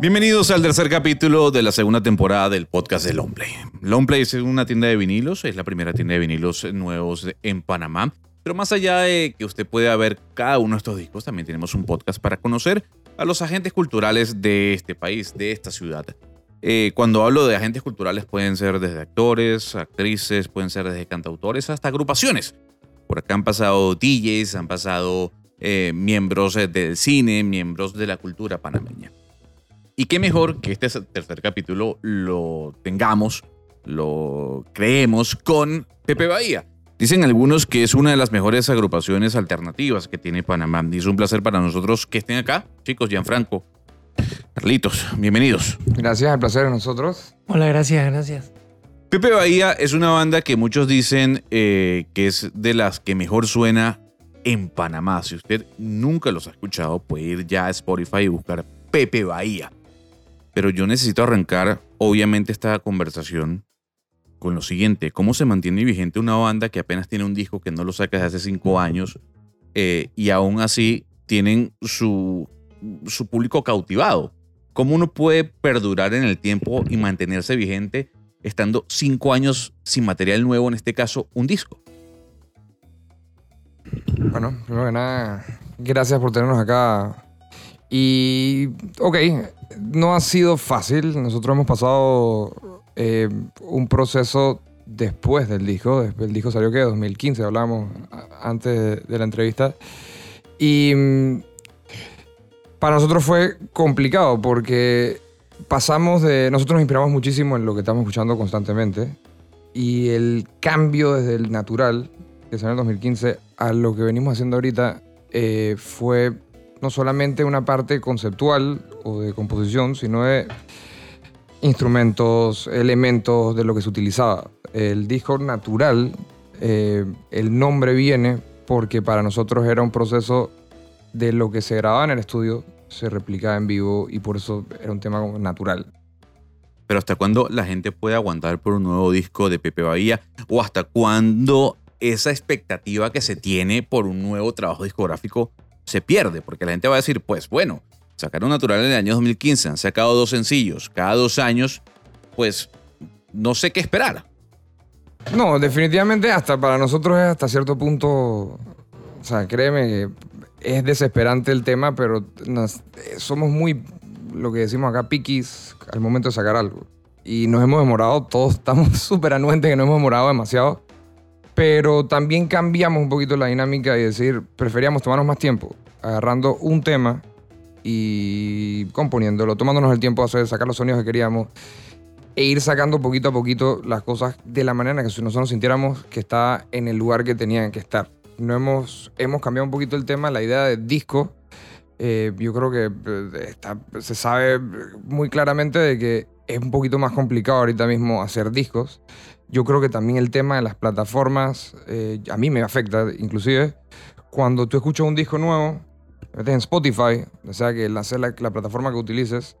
Bienvenidos al tercer capítulo de la segunda temporada del podcast de Longplay. Longplay es una tienda de vinilos, es la primera tienda de vinilos nuevos en Panamá. Pero más allá de que usted pueda ver cada uno de estos discos, también tenemos un podcast para conocer a los agentes culturales de este país, de esta ciudad. Eh, cuando hablo de agentes culturales pueden ser desde actores, actrices, pueden ser desde cantautores hasta agrupaciones. Por acá han pasado DJs, han pasado eh, miembros del cine, miembros de la cultura panameña. Y qué mejor que este tercer capítulo lo tengamos, lo creemos con Pepe Bahía. Dicen algunos que es una de las mejores agrupaciones alternativas que tiene Panamá. Y es un placer para nosotros que estén acá. Chicos, Gianfranco, Carlitos, bienvenidos. Gracias, el placer de nosotros. Hola, gracias, gracias. Pepe Bahía es una banda que muchos dicen eh, que es de las que mejor suena en Panamá. Si usted nunca los ha escuchado, puede ir ya a Spotify y buscar Pepe Bahía. Pero yo necesito arrancar, obviamente, esta conversación con lo siguiente. ¿Cómo se mantiene vigente una banda que apenas tiene un disco que no lo saca desde hace cinco años eh, y aún así tienen su, su público cautivado? ¿Cómo uno puede perdurar en el tiempo y mantenerse vigente estando cinco años sin material nuevo, en este caso un disco? Bueno, primero que nada, gracias por tenernos acá. Y, ok, no ha sido fácil. Nosotros hemos pasado eh, un proceso después del disco. El disco salió que 2015, hablamos antes de la entrevista. Y mm, para nosotros fue complicado porque pasamos de. Nosotros nos inspiramos muchísimo en lo que estamos escuchando constantemente. Y el cambio desde el natural, que salió en 2015, a lo que venimos haciendo ahorita, eh, fue no solamente una parte conceptual o de composición, sino de instrumentos, elementos de lo que se utilizaba. El disco natural, eh, el nombre viene porque para nosotros era un proceso de lo que se grababa en el estudio, se replicaba en vivo y por eso era un tema natural. Pero ¿hasta cuándo la gente puede aguantar por un nuevo disco de Pepe Bahía? ¿O hasta cuándo esa expectativa que se tiene por un nuevo trabajo discográfico se pierde? Porque la gente va a decir, pues bueno, sacaron Natural en el año 2015, han sacado dos sencillos cada dos años, pues no sé qué esperar. No, definitivamente hasta para nosotros es hasta cierto punto, o sea, créeme que es desesperante el tema, pero somos muy, lo que decimos acá, piquis al momento de sacar algo. Y nos hemos demorado, todos estamos súper anuentes que nos hemos demorado demasiado. Pero también cambiamos un poquito la dinámica y decir, preferíamos tomarnos más tiempo, agarrando un tema y componiéndolo, tomándonos el tiempo de hacer, sacar los sonidos que queríamos e ir sacando poquito a poquito las cosas de la manera que nosotros nos sintiéramos que está en el lugar que tenían que estar. No hemos, hemos cambiado un poquito el tema, la idea de disco. Eh, yo creo que eh, se sabe muy claramente de que es un poquito más complicado ahorita mismo hacer discos. Yo creo que también el tema de las plataformas, eh, a mí me afecta inclusive. Cuando tú escuchas un disco nuevo, metes en Spotify, o sea que la, la plataforma que utilices,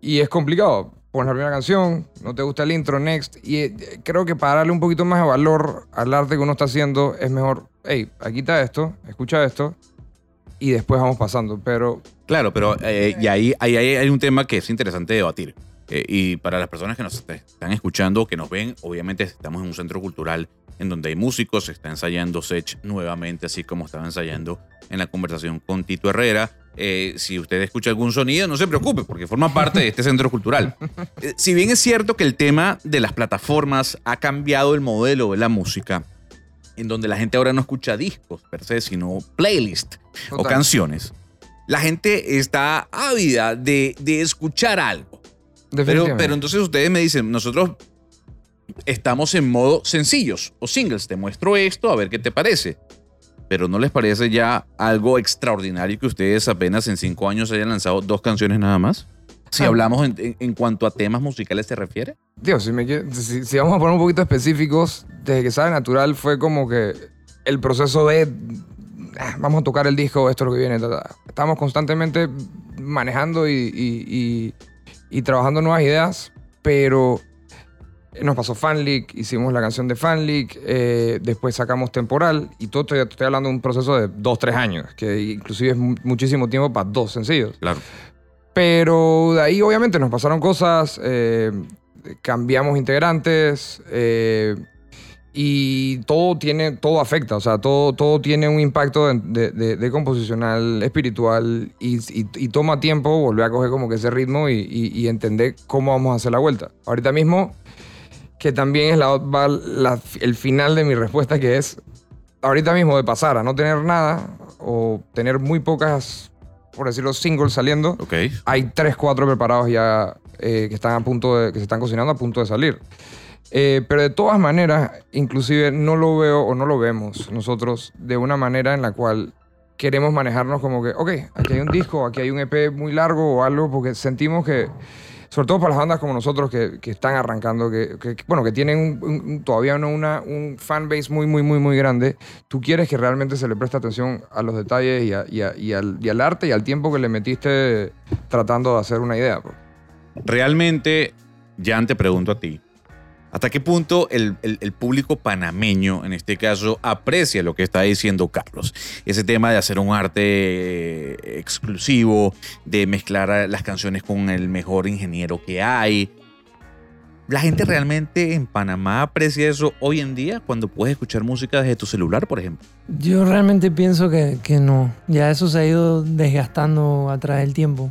y es complicado. Pones la primera canción, no te gusta el intro, next. Y eh, creo que para darle un poquito más de valor al arte que uno está haciendo, es mejor, hey, aquí está esto, escucha esto, y después vamos pasando. Pero. Claro, pero eh, y ahí, ahí, hay un tema que es interesante debatir. Eh, y para las personas que nos están escuchando, que nos ven, obviamente estamos en un centro cultural en donde hay músicos, se está ensayando Sech nuevamente, así como estaba ensayando en la conversación con Tito Herrera. Eh, si usted escucha algún sonido, no se preocupe, porque forma parte de este centro cultural. Eh, si bien es cierto que el tema de las plataformas ha cambiado el modelo de la música, en donde la gente ahora no escucha discos per se, sino playlist o canciones, la gente está ávida de, de escuchar algo. Pero, pero entonces ustedes me dicen, nosotros estamos en modo sencillos o singles. Te muestro esto, a ver qué te parece. Pero ¿no les parece ya algo extraordinario que ustedes apenas en cinco años hayan lanzado dos canciones nada más? Si ah. hablamos en, cuanto a temas musicales se refiere. Dios, si, si, vamos a poner un poquito específicos, desde que sale Natural fue como que el proceso de ah, vamos a tocar el disco, esto es lo que viene. Estamos constantemente manejando y, y trabajando nuevas ideas, pero nos pasó Fanlick, hicimos la canción de Fanlick, eh, después sacamos Temporal y todo estoy, estoy, hablando de un proceso de dos, tres años, que inclusive es muchísimo tiempo para dos sencillos. Claro. Pero de ahí obviamente nos pasaron cosas, eh, cambiamos integrantes eh, y todo tiene, todo afecta, o sea, todo, todo tiene un impacto de, de- de composicional, espiritual y, y- y toma tiempo volver a coger como que ese ritmo y, entender cómo vamos a hacer la vuelta. Ahorita mismo, que también es la, va la- el final de mi respuesta, que es ahorita mismo de pasar a no tener nada o tener muy pocas, por decirlo, singles saliendo, Ok. hay tres, cuatro preparados ya eh, que están a punto de, que se están cocinando a punto de salir. Eh, pero de todas maneras, inclusive no lo veo o no lo vemos nosotros de una manera en la cual queremos manejarnos como que, ok, aquí hay un disco, aquí hay un EP muy largo o algo, porque sentimos que, sobre todo para las bandas como nosotros que, están arrancando, que, bueno, que tienen un- un- todavía no una, un fanbase muy, muy, muy, muy grande, tú quieres que realmente se le preste atención a los detalles y al, y al arte y al tiempo que le metiste tratando de hacer una idea. pues. Realmente, Jan, te pregunto a ti. ¿Hasta qué punto el, público panameño, en este caso, aprecia lo que está diciendo Carlos? Ese tema de hacer un arte eh, exclusivo, de mezclar las canciones con el mejor ingeniero que hay. ¿La gente realmente en Panamá aprecia eso hoy en día cuando puedes escuchar música desde tu celular, por ejemplo? Yo realmente pienso que, que no. Ya eso se ha ido desgastando a través del tiempo.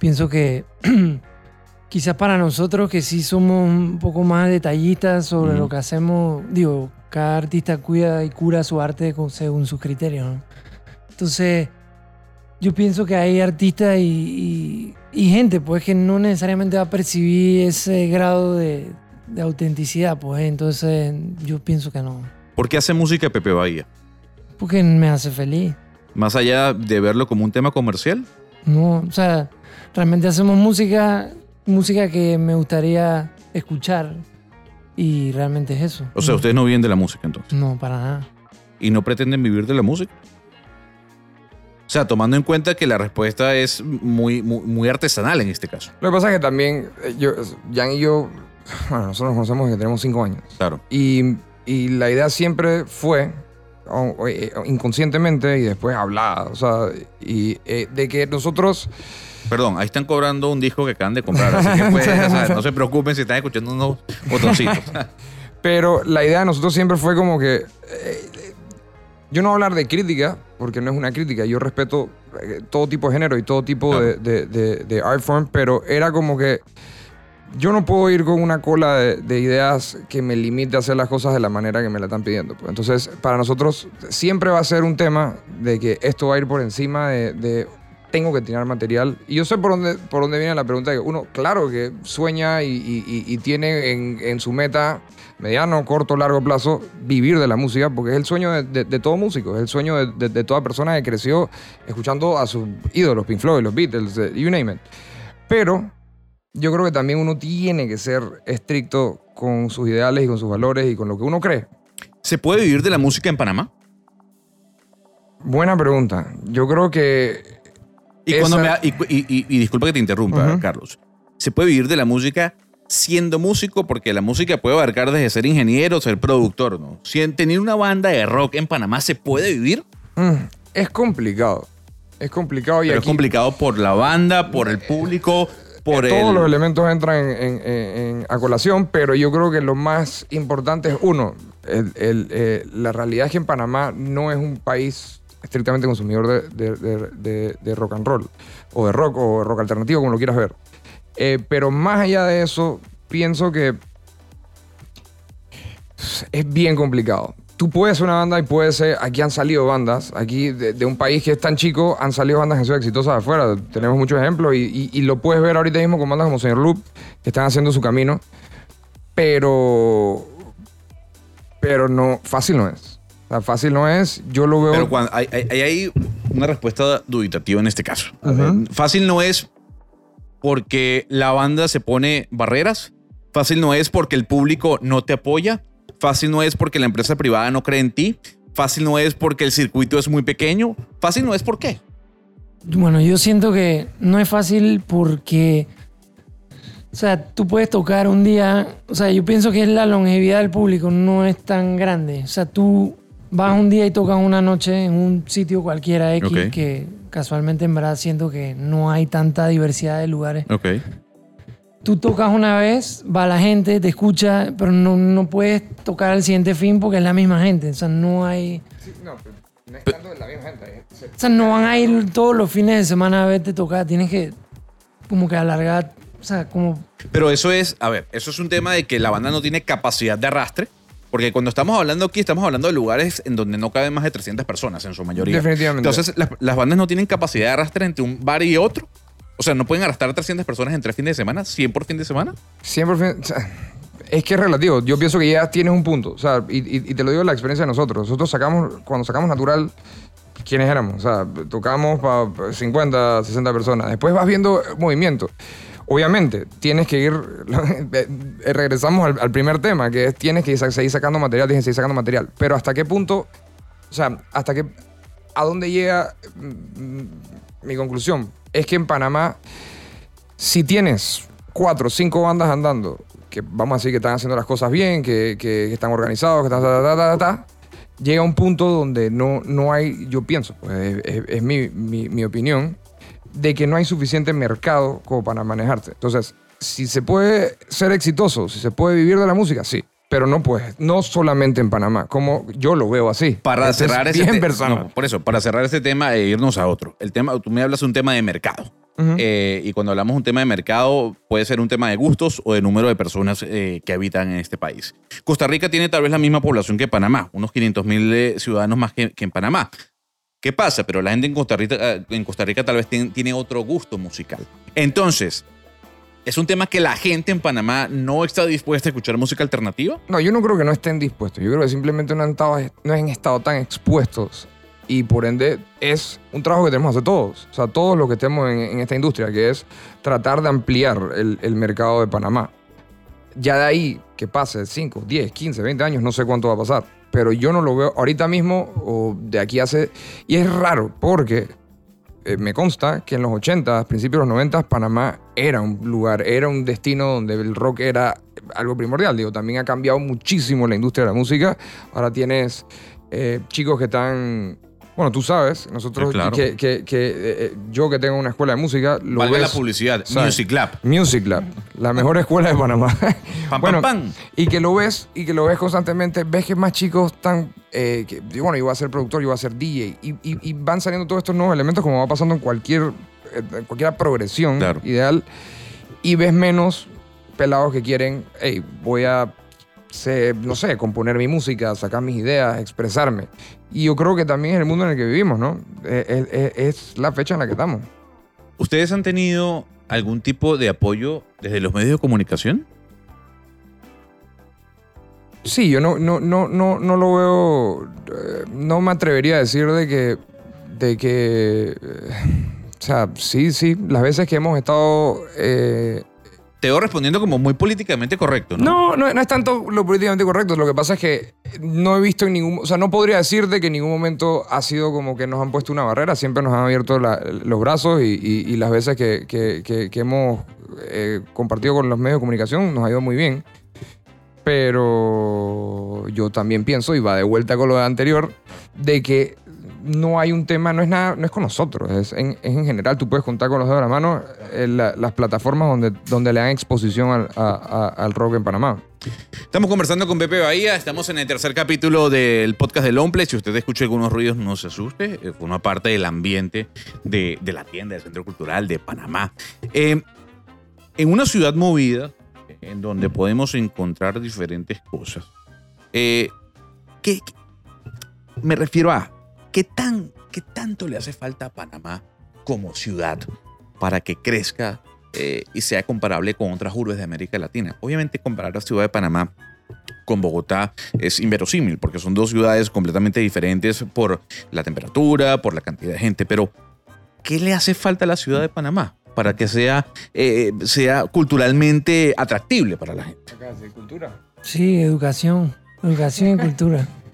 Pienso que quizás para nosotros que sí somos un poco más detallistas sobre lo que hacemos, digo, cada artista cuida y cura su arte según sus criterios. ¿no? Entonces, yo pienso que hay artistas y, y- y gente pues que no necesariamente va a percibir ese grado de, de autenticidad, pues entonces yo pienso que no. ¿Por qué hace música Pepe Bahía? Porque me hace feliz. Más allá de verlo como un tema comercial. No, o sea, realmente hacemos música, música que me gustaría escuchar y realmente es eso. O sea, no, ustedes no viven de la música entonces. No, para nada. y no pretenden vivir de la música. O sea, tomando en cuenta que la respuesta es muy, muy, muy artesanal en este caso. Lo que pasa es que también, eh, yo, Jan y yo, bueno, nosotros nos conocemos desde que tenemos cinco años. Claro. Y, y la idea siempre fue, o- o, eh, inconscientemente y después hablada, o sea, y, eh, de que nosotros, Perdón, ahí están cobrando un disco que acaban de comprar. Así que pues, o sea, no se preocupen si están escuchando unos botoncitos. pero la idea de nosotros siempre fue como que, eh, yo no voy a hablar de crítica, porque no es una crítica, yo respeto eh, todo tipo de género y todo tipo de, de, de- de art form, pero era como que yo no puedo ir con una cola de, de ideas que me limite a hacer las cosas de la manera que me la están pidiendo. pues. Entonces, para nosotros siempre va a ser un tema de que esto va a ir por encima de tengo que tirar material. Y yo sé por dónde, por dónde viene la pregunta. Que uno, claro que sueña y, y- y- y tiene en, en su meta mediano, corto, largo plazo vivir de la música, porque es el sueño de, de- de todo músico, es el sueño de, de- de toda persona que creció escuchando a sus ídolos, Pink Floyd, los Beatles, eh, you name it. Pero yo creo que también uno tiene que ser estricto con sus ideales y con sus valores y con lo que uno cree. ¿Se puede vivir de la música en Panamá? Buena pregunta. Yo creo que Y, Esa- cuando me y, y- y- y disculpa que te interrumpa. Carlos. ¿Se puede vivir de la música siendo músico? Porque la música puede abarcar desde ser ingeniero, ser productor, ¿no? Si en tener una banda de rock en Panamá se puede vivir, mm, es complicado. Es complicado y pero es complicado por la banda, por el público, por el... todos los elementos entran en, en- a colación, pero yo creo que lo más importante es, uno, el- el, eh, la realidad es que en Panamá no es un país estrictamente consumidor de, de- de- de- rock and roll, o de rock, o rock alternativo, como lo quieras ver. Eh, pero más allá de eso, pienso que es bien complicado. Tú puedes ser una banda y puedes ser. Aquí han salido bandas. Aquí, de, un país que es tan chico, han salido bandas que sido exitosas de afuera. Tenemos muchos ejemplos y, y- y lo puedes ver ahorita mismo con bandas como Señor Loop, que están haciendo su camino. Pero. Pero no. Fácil no es. O sea, fácil no es. Yo lo veo. Pero cuando hay, hay- una respuesta duditativa en este caso. Fácil no es porque la banda se pone barreras. Fácil no es porque el público no te apoya. Fácil no es porque la empresa privada no cree en ti. Fácil no es porque el circuito es muy pequeño. Fácil no es por qué. Bueno, yo siento que no es fácil porque, o sea, tú puedes tocar un día, o sea, yo pienso que la longevidad del público no es tan grande. O sea, tú vas un día y tocas una noche en un sitio cualquiera X que casualmente en verdad siento que no hay tanta diversidad de lugares. Ok. Tú tocas una vez, va la gente, te escucha, pero no, no puedes tocar al siguiente fin porque es la misma gente. O sea, no hay... Sí, no, pero no es tanto de la misma gente. O sea, no van a ir todos los fines de semana a verte tocar. Tienes que como que alargar, o sea, como... Pero eso es, a ver, eso es un tema de que la banda no tiene capacidad de arrastre. Porque cuando estamos hablando aquí, estamos hablando de lugares en donde no caben más de 300 personas en su mayoría. Definitivamente. Entonces, las, las bandas no tienen capacidad de arrastre entre un bar y otro. O sea, no pueden arrastrar 300 personas en tres fines de semana, 100 por fin de semana. 100%. o sea, es que es relativo. Yo pienso que ya tienes un punto. O sea, y, y- y te lo digo la experiencia de nosotros. Nosotros sacamos, cuando sacamos Natural, ¿quiénes éramos? O sea, tocamos para 50, 60 personas. Después vas viendo movimiento. Obviamente, tienes que ir. regresamos al, primer tema, que es tienes que seguir sacando material, tienes que seguir sacando material. Pero hasta qué punto. O sea, hasta qué. ¿A dónde llega mm, mi conclusión? Es que en Panamá si tienes cuatro o cinco bandas andando, que vamos a decir que están haciendo las cosas bien, que, que están organizados, que están... ta, ta, llega un punto donde no, no hay, yo pienso, pues, es, mi- mi opinión, de que no hay suficiente mercado como para manejarte. Entonces, si se puede ser exitoso, si se puede vivir de la música, sí. Pero no puedes, no solamente en Panamá, como yo lo veo así. Para Este es cerrar ese bien tema. por eso, para cerrar ese tema e irnos a otro. El tema, tú me hablas de un tema de mercado. Eh, y cuando hablamos de un tema de mercado, puede ser un tema de gustos o de número de personas eh, que habitan en este país. Costa Rica tiene tal vez la misma población que Panamá, unos 500 mil ciudadanos más que, que en Panamá. ¿Qué pasa? Pero la gente en Costa Rica, eh, en Costa Rica tal vez tiene, otro gusto musical. Entonces, ¿es un tema que la gente en Panamá no está dispuesta a escuchar música alternativa? No, yo no creo que no estén dispuestos. Yo creo que simplemente no han estado, no han estado tan expuestos. Y por ende es un trabajo que tenemos que hacer todos. O sea, todos los que estemos en, en esta industria, que es tratar de ampliar el, el mercado de Panamá. Ya de ahí que pase 5, 10, 15, 20 años, no sé cuánto va a pasar. Pero yo no lo veo ahorita mismo o de aquí hace... Y es raro porque eh, me consta que en los 80, principios de los 90, Panamá era un lugar, era un destino donde el rock era algo primordial. Digo, también ha cambiado muchísimo la industria de la música. Ahora tienes eh, chicos que están... Bueno, tú sabes, nosotros, Sí, claro. que, que- que, eh, eh, yo que tengo una escuela de música, lo Valga la ves- publicidad, ¿sabes? Music Lab. Music Lab, la mejor escuela de Panamá. Pam, bueno, pam, pam. y que lo ves y que lo ves constantemente, ves que más chicos están, eh, que, bueno, yo voy a ser productor, yo voy a ser DJ, y, y- y van saliendo todos estos nuevos elementos como va pasando en cualquier, eh, en cualquier progresión Claro. ideal, y ves menos pelados que quieren, hey, voy a, sé, no sé, componer mi música, sacar mis ideas, expresarme. Y yo creo que también es el mundo en el que vivimos, ¿no? Eh, Es, es- es la fecha en la que estamos. ¿Ustedes han tenido algún tipo de apoyo desde los medios de comunicación? Sí, yo no, no, no, no, no lo veo. eh, no me atrevería a decir de que. de que. eh, o sea, sí, sí. Las veces que hemos estado. eh, Te veo respondiendo como muy políticamente correcto, ¿no? no, no, es tanto lo políticamente correcto. Lo que pasa es que no he visto en ningún. O sea, no podría decir de que en ningún momento ha sido como que nos han puesto una barrera. Siempre nos han abierto los brazos y, las veces que hemos eh, compartido con los medios de comunicación nos ha ido muy bien. Pero yo también pienso, y va de vuelta con lo de anterior, de que no hay un tema, no es nada, no es con nosotros, es en, en general, tú puedes contar con los dedos de la mano eh, la- las plataformas donde, donde le dan exposición al, al rock en Panamá. Estamos conversando con Pepe Bahía, estamos en el tercer capítulo del podcast del Omple. Si usted escucha algunos ruidos, no se asuste, eh, forma parte del ambiente de, de la tienda del Centro Cultural de Panamá. Eh, en una ciudad movida, en donde podemos encontrar diferentes cosas, eh, ¿qué- qué- me refiero a qué, tan, qué tanto le hace falta a Panamá como ciudad para que crezca eh, y sea comparable con otras urbes de América Latina. Obviamente comparar la ciudad de Panamá con Bogotá es inverosímil porque son dos ciudades completamente diferentes por la temperatura, por la cantidad de gente, pero ¿qué le hace falta a la ciudad de Panamá para que sea, eh, sea culturalmente atractible para la gente? cultura? Sí, educación. Educación y cultura.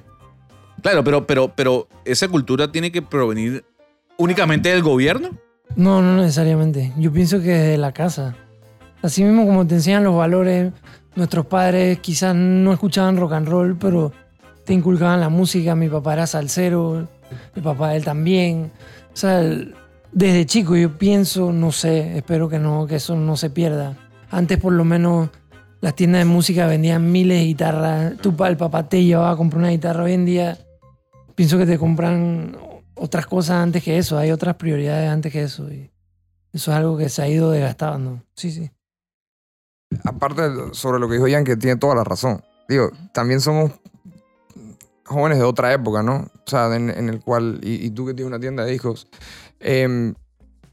Claro, pero, pero, pero esa cultura tiene que provenir únicamente del gobierno. No, no necesariamente. Yo pienso que desde la casa. Así mismo como te enseñan los valores, nuestros padres quizás no escuchaban rock and roll, pero te inculcaban la música. Mi papá era salsero, el papá de él también. O sea, desde chico yo pienso, no sé, espero que no, que eso no se pierda. Antes por lo menos las tiendas de música vendían miles de guitarras. Tu pa- el papá te llevaba a comprar una guitarra. Hoy en día pienso que te compran otras cosas antes que eso. Hay otras prioridades antes que eso. Y eso es algo que se ha ido desgastando. Sí, sí. aparte sobre lo que dijo Ian, que tiene toda la razón. Digo, también somos jóvenes de otra época, ¿no? O sea, en, en el cual, y, y tú que tienes una tienda de discos, em,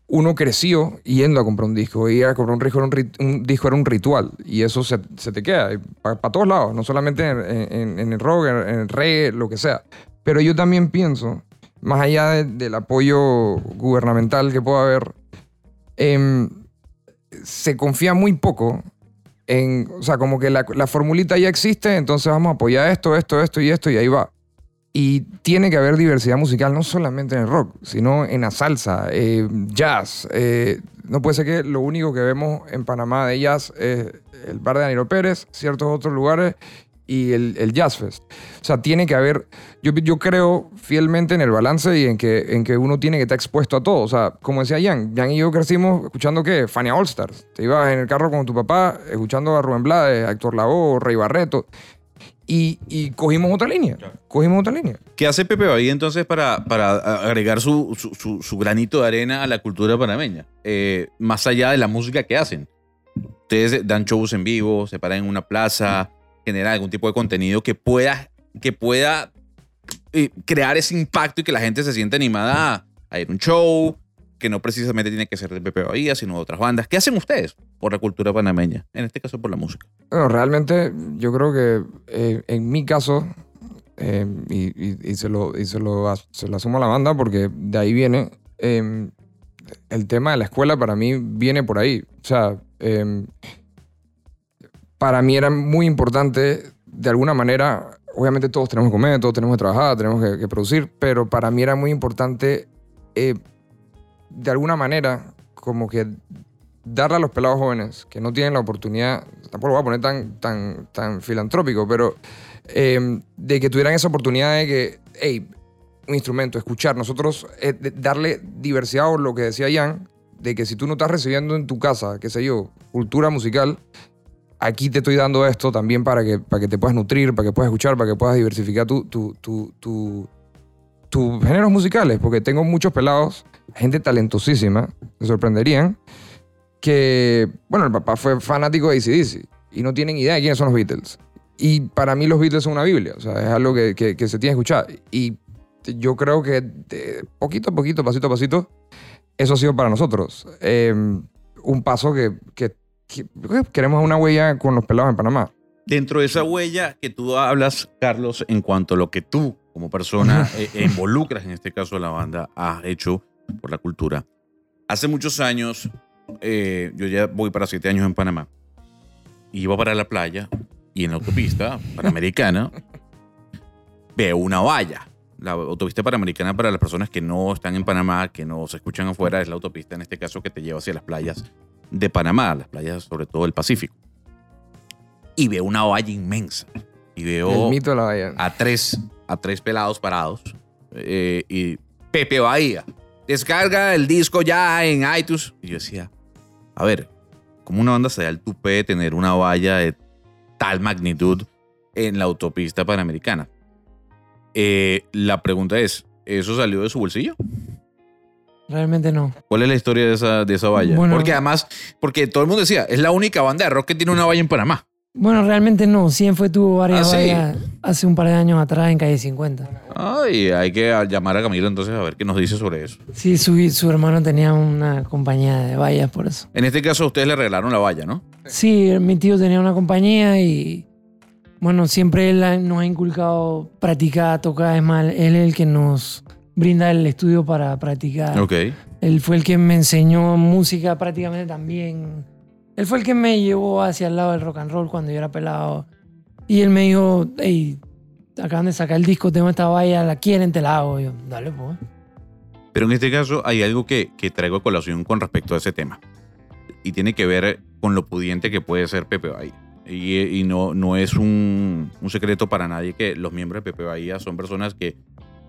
uno creció yendo a comprar un disco. Ir a comprar un disco era un, un disco era un ritual. Y eso se, se te queda para todos lados, no solamente en, en- en el rock, en el reggae, lo que sea. Pero yo también pienso, más allá de- del apoyo gubernamental que pueda haber, em, se confía muy poco en, o sea, como que la, la formulita ya existe, entonces vamos a apoyar esto, esto, esto y esto y ahí va. Y tiene que haber diversidad musical, no solamente en el rock, sino en la salsa, eh, jazz. eh, no puede ser que lo único que vemos en Panamá de jazz es el bar de Danilo Pérez, ciertos otros lugares y el, el Jazz Fest. O sea, tiene que haber, yo, yo creo fielmente en el balance y en que, en que uno tiene que estar expuesto a todo. O sea, como decía Jan, Jan y yo crecimos escuchando qué, Fania All Stars. Te ibas en el carro con tu papá escuchando a Rubén Blades, a Héctor Lavoe, Rey Barreto. Y, y cogimos otra línea. Cogimos otra línea. ¿Qué hace Pepe Bahía entonces para, para agregar su, su- su- su granito de arena a la cultura panameña? Eh, más allá de la música que hacen. Ustedes dan shows en vivo, se paran en una plaza, generan algún tipo de contenido que pueda, que pueda eh, crear ese impacto y que la gente se sienta animada a, ir a un show, que no precisamente tiene que ser de Pepe Bahía, sino de otras bandas. ¿Qué hacen ustedes por la cultura panameña? En este caso por la música. Bueno, realmente yo creo que eh, en mi caso, eh, y, y- y se, lo, y se, lo, se lo asumo a la banda porque de ahí viene, eh, el tema de la escuela para mí viene por ahí. O sea, eh, para mí era muy importante, de alguna manera, obviamente todos tenemos que comer, todos tenemos que trabajar, tenemos que, producir, pero para mí era muy importante, eh, de alguna manera, como que darle a los pelados jóvenes que no tienen la oportunidad, tampoco lo voy a poner tan, tan, tan filantrópico, pero eh, de que tuvieran esa oportunidad de que, hey, un instrumento, escuchar, nosotros eh, darle diversidad o lo que decía Jan, de que si tú no estás recibiendo en tu casa, qué sé yo, cultura musical, aquí te estoy dando esto también para que, para que te puedas nutrir, para que puedas escuchar, para que puedas diversificar tu, tu, tu, tu- tus géneros musicales, porque tengo muchos pelados, gente talentosísima, se sorprenderían, que, bueno, el papá fue fanático de ACDC y no tienen idea de quiénes son los Beatles. Y para mí los Beatles son una Biblia, o sea, es algo que, que- se tiene que escuchar. Y yo creo que poquito a poquito, pasito a pasito, eso ha sido para nosotros. Eh, un paso que- que queremos una huella con los pelados en Panamá. Dentro de esa huella que tú hablas, Carlos, en cuanto a lo que tú como persona eh, eh, involucras, en este caso de la banda, has hecho por la cultura. Hace muchos años, eh, yo ya voy para siete años en Panamá, iba para la playa y en la autopista panamericana veo una valla. La autopista panamericana para las personas que no están en Panamá, que no se escuchan afuera, es la autopista en este caso que te lleva hacia las playas de Panamá, las playas sobre todo del Pacífico. Y veo una valla inmensa. Y veo El mito de la bahía. a tres, a tres pelados parados. eh, y Pepe Bahía, descarga el disco ya en iTunes. Y yo decía, a ver, ¿cómo una banda se da el tupé de tener una valla de tal magnitud en la autopista panamericana? Eh, la pregunta es, ¿eso salió de su bolsillo? Realmente no. ¿Cuál es la historia de esa, de esa valla? Bueno. porque además, porque todo el mundo decía, es la única banda de rock que tiene una valla en Panamá. Bueno, realmente no. Siempre tuvo varias ¿Ah, sí? vallas hace un par de años atrás en calle 50. Ay, hay que llamar a Camilo entonces a ver qué nos dice sobre eso. Sí, su, su hermano tenía una compañía de vallas por eso. En este caso, ustedes le regalaron la valla, ¿no? Sí, mi tío tenía una compañía y bueno, siempre él nos ha inculcado practicar, tocar. Es más, él es el que nos brinda el estudio para practicar. Ok. Él fue el que me enseñó música prácticamente también. Él fue el que me llevó hacia el lado del rock and roll cuando yo era pelado. Y él me dijo, hey, acaban de sacar el disco, tengo esta valla, la quieren, te la hago. Y yo, dale, pues. Pero en este caso hay algo que, que traigo a colación con respecto a ese tema. Y tiene que ver con lo pudiente que puede ser Pepe Bahía. Y, y no, no es un, un secreto para nadie que los miembros de Pepe Bahía son personas que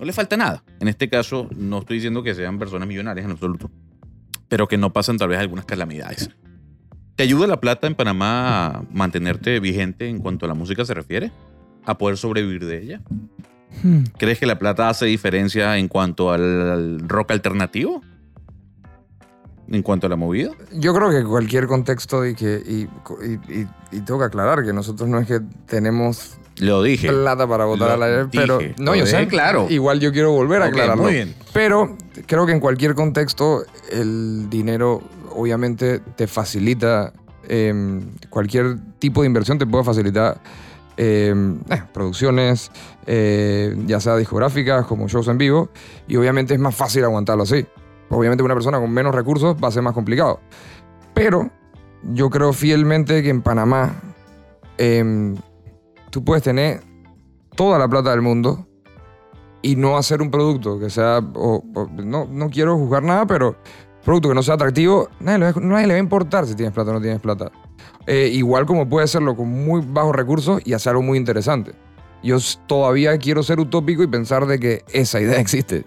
no les falta nada. En este caso, no estoy diciendo que sean personas millonarias en absoluto, pero que no pasan tal vez algunas calamidades. ¿Te ayuda la plata en Panamá a mantenerte vigente en cuanto a la música se refiere? ¿A poder sobrevivir de ella? Hmm. ¿Crees que la plata hace diferencia en cuanto al rock alternativo? ¿En cuanto a la movida? Yo creo que cualquier contexto y que y, y- y- y tengo que aclarar que nosotros no es que tenemos Lo dije. plata para votar al aire, pero dije. no, yo sé, claro. Igual yo quiero volver a aclararlo. muy bien. Pero creo que en cualquier contexto el dinero obviamente te facilita eh, cualquier tipo de inversión te puede facilitar eh, eh, producciones, eh, ya sea discográficas como shows en vivo, y obviamente es más fácil aguantarlo así. Obviamente una persona con menos recursos va a ser más complicado. Pero yo creo fielmente que en Panamá em, tú puedes tener toda la plata del mundo y no hacer un producto que sea, o- no, no quiero juzgar nada, pero producto que no sea atractivo, nadie le, nadie le va a importar si tienes plata o no tienes plata. Eh, igual como puede hacerlo con muy bajos recursos y hacer algo muy interesante. Yo todavía quiero ser utópico y pensar de que esa idea existe.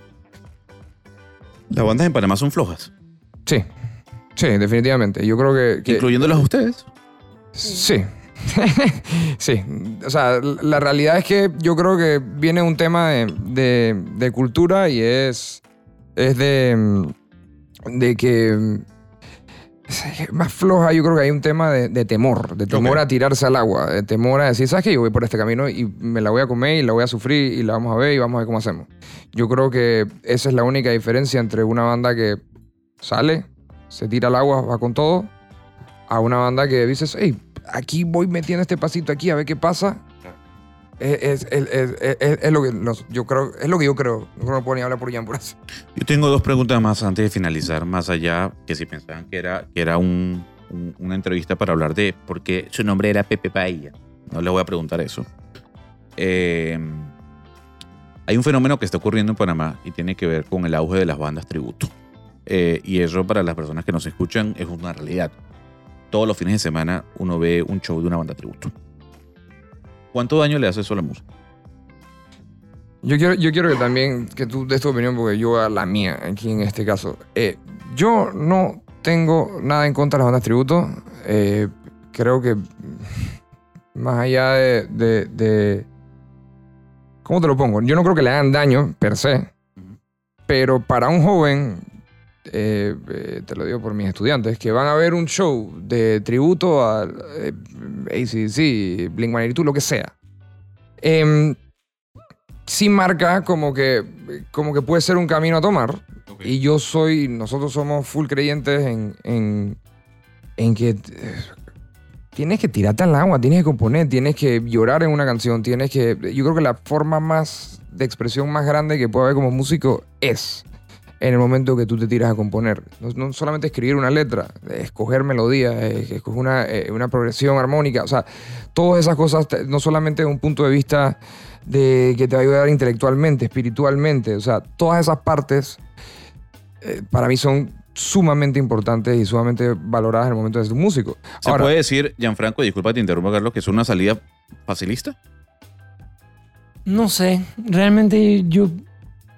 Las bandas en Panamá son flojas, Sí, sí, definitivamente. Yo creo que... que incluyéndolas a ustedes. Sí. sí. O sea, la realidad es que yo creo que viene un tema de, de- de cultura y es, es de, de que más floja. Yo creo que hay un tema de, de temor, de temor a tirarse al agua, de temor a decir, ¿sabes qué? Yo voy por este camino y me la voy a comer y la voy a sufrir y la vamos a ver y vamos a ver cómo hacemos. Yo creo que esa es la única diferencia entre una banda que sale, se tira al agua, va con todo, a una banda que dices, hey, aquí voy metiendo este pasito aquí a ver qué pasa. Es, es- es- es- lo que nos- yo creo, es lo que yo creo. No puedo ni hablar por Jan por eso. Yo tengo dos preguntas más antes de finalizar, más allá que si pensaban que era, que era un- un- una entrevista para hablar de por qué su nombre era Pepe Bahía. No le voy a preguntar eso. Eh, hay un fenómeno que está ocurriendo en Panamá y tiene que ver con el auge de las bandas tributo. Eh, y eso para las personas que nos escuchan es una realidad. Todos los fines de semana uno ve un show de una banda tributo. ¿Cuánto daño le hace eso a la música? Yo quiero, yo quiero que también que tú des tu opinión porque yo a la mía aquí en este caso. Eh, yo no tengo nada en contra de las bandas tributo. Eh, creo que más allá de, de- de- ¿Cómo te lo pongo? Yo no creo que le hagan daño per se. Pero para un joven, eh, eh, te lo digo por mis estudiantes, que van a ver un show de tributo a eh, ACDC, Blink-182, lo que sea. em, sí marca como que, como que puede ser un camino a tomar. Y yo soy, nosotros somos full creyentes en, en, en que tienes que tirarte al agua, tienes que componer, tienes que llorar en una canción, tienes que... Yo creo que la forma más de expresión más grande que puede haber como músico es en el momento que tú te tiras a componer. No, no solamente escribir una letra, escoger melodías, escoger una, eh, una progresión armónica, o sea, todas esas cosas, no solamente de un punto de vista de que te va a ayudar intelectualmente, espiritualmente, o sea, todas esas partes eh, para mí son sumamente importantes y sumamente valoradas en el momento de ser un músico. ¿Se Ahora, puede decir, Gianfranco, disculpa te interrumpa, Carlos, que es una salida facilista? No sé, realmente yo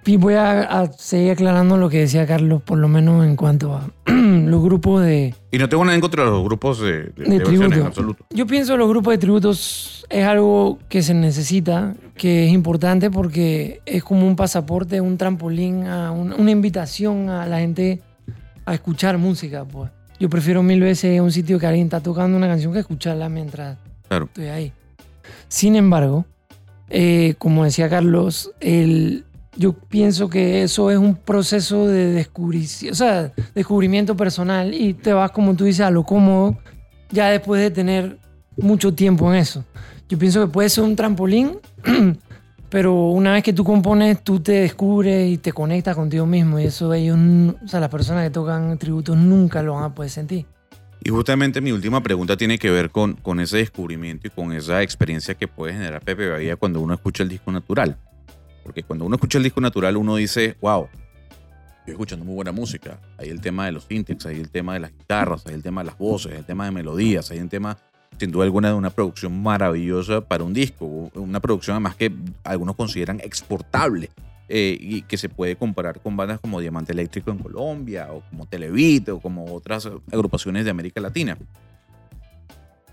y voy a, a seguir aclarando lo que decía Carlos, por lo menos en cuanto a los grupos de... Y no tengo nada en contra de los grupos de, de- de De versiones, tributo. en absoluto. Yo pienso que los grupos de tributos es algo que se necesita, que es importante porque es como un pasaporte, un trampolín, a un- una invitación a la gente a escuchar música. Pues. Yo prefiero mil veces un sitio que alguien está tocando una canción que escucharla mientras Claro. estoy ahí. Sin embargo, eh, como decía Carlos, el, yo pienso que eso es un proceso de o sea, descubrimiento personal y te vas, como tú dices, a lo cómodo ya después de tener mucho tiempo en eso. Yo pienso que puede ser un trampolín, pero una vez que tú compones, tú te descubres y te conectas contigo mismo y eso ellos, o sea, las personas que tocan tributos nunca lo van a poder sentir. Y justamente mi última pregunta tiene que ver con, con ese descubrimiento y con esa experiencia que puede generar Pepe Bahía cuando uno escucha el disco natural. Porque cuando uno escucha el disco natural, uno dice, wow, estoy escuchando muy buena música. Hay el tema de los syntax, hay el tema de las guitarras, hay el tema de las voces, hay el tema de melodías, hay el tema sin duda alguna, de una producción maravillosa para un disco. Una producción además que algunos consideran exportable. eh, y que se puede comparar con bandas como Diamante Eléctrico en Colombia o como Televite o como otras agrupaciones de América Latina.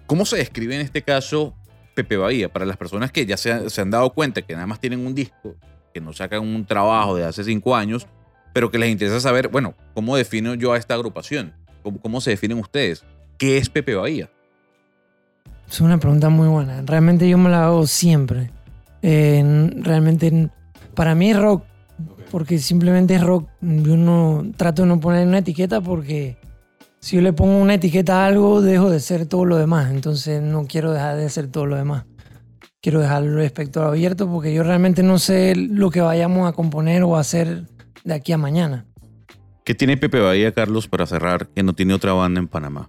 ¿Cómo se describe en este caso Pepe Bahía para las personas que ya se, se han dado cuenta que nada más tienen un disco, que no sacan un trabajo de hace cinco años, pero que les interesa saber, bueno, ¿cómo defino yo a esta agrupación? ¿Cómo, cómo se definen ustedes? ¿Qué es Pepe Bahía? Es una pregunta muy buena. Realmente yo me la hago siempre. Eh, realmente, para mí es rock, porque simplemente es rock. Yo no trato de no poner una etiqueta porque si yo le pongo una etiqueta a algo, dejo de ser todo lo demás. Entonces no quiero dejar de ser todo lo demás. Quiero dejar el espectro abierto porque yo realmente no sé lo que vayamos a componer o a hacer de aquí a mañana. ¿Qué tiene Pepe Bahía, Carlos, para cerrar, que no tiene otra banda en Panamá?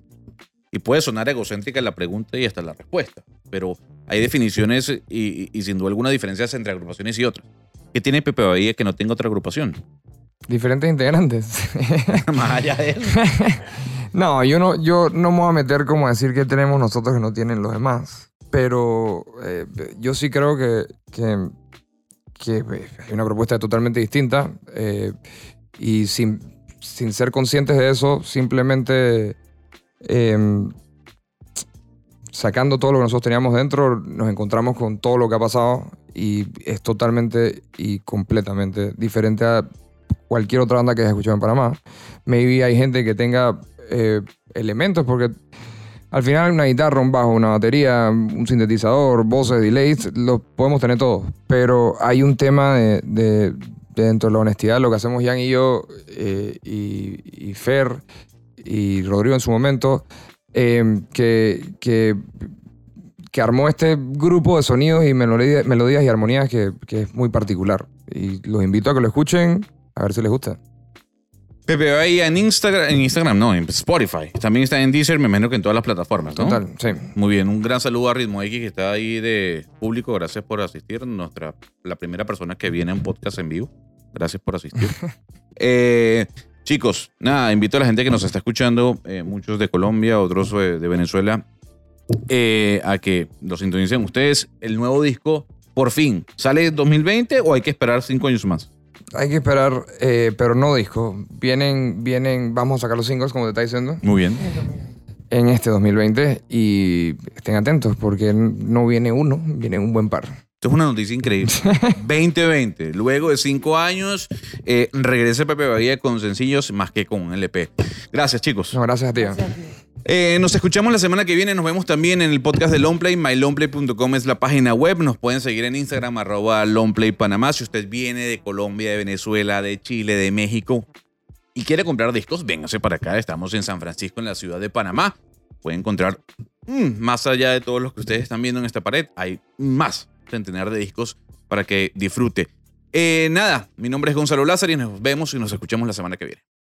Y puede sonar egocéntrica la pregunta y hasta la respuesta, pero hay definiciones y, y- y sin duda alguna diferencias entre agrupaciones y otras. ¿Qué tiene Pepe Bahía que no tenga otra agrupación? Diferentes integrantes. Más allá de eso. No, yo no, yo no me voy a meter como a decir que tenemos nosotros que no tienen los demás. Pero eh, yo sí creo que, que, que, eh, hay una propuesta totalmente distinta. eh, y sin, sin ser conscientes de eso, simplemente eh, sacando todo lo que nosotros teníamos dentro, nos encontramos con todo lo que ha pasado y es totalmente y completamente diferente a cualquier otra banda que haya escuchado en Panamá. Maybe hay gente que tenga eh, elementos, porque al final una guitarra, un bajo, una batería, un sintetizador, voces, delays, lo podemos tener todos. Pero hay un tema de, de- de dentro de la honestidad, lo que hacemos Jan y yo, eh, y, Fer y Rodrigo en su momento, eh, que, que, armó este grupo de sonidos y melodías y armonías que, que es muy particular. Y los invito a que lo escuchen, a ver si les gusta. Pepe Bahía en Instagram, en Instagram no, en Spotify. También está en Deezer, me imagino que en todas las plataformas, ¿no? Total, sí. Muy bien, un gran saludo a Ritmo X que está ahí de público. Gracias por asistir. Nuestra, la primera persona que viene a un podcast en vivo. Gracias por asistir. Eh, chicos, nada, invito a la gente que nos está escuchando, eh, muchos de Colombia, otros eh, de Venezuela, eh, a que lo sintonicen ustedes. El nuevo disco, por fin, ¿sale en 2020 o hay que esperar cinco años más? Hay que esperar, eh, pero no disco. Vienen, vienen, vamos a sacar los singles, como te está diciendo, Muy bien. en este 2020 y estén atentos porque no viene uno, viene un buen par. Esto es una noticia increíble. 2020, luego de cinco años, eh, regresa Pepe Bahía con sencillos más que con un LP. Gracias, chicos. No, gracias a ti. Eh, nos escuchamos la semana que viene. Nos vemos también en el podcast de Longplay. MyLongplay.com es la página web. Nos pueden seguir en Instagram, arroba. Si usted viene de Colombia, de Venezuela, de Chile, de México y quiere comprar discos, véngase para acá. Estamos en San Francisco, en la ciudad de Panamá. Puede encontrar, mm, más allá de todos los que ustedes están viendo en esta pared, hay más centenar de discos para que disfrute. Eh, nada, mi nombre es Gonzalo Lázaro y nos vemos y nos escuchamos la semana que viene.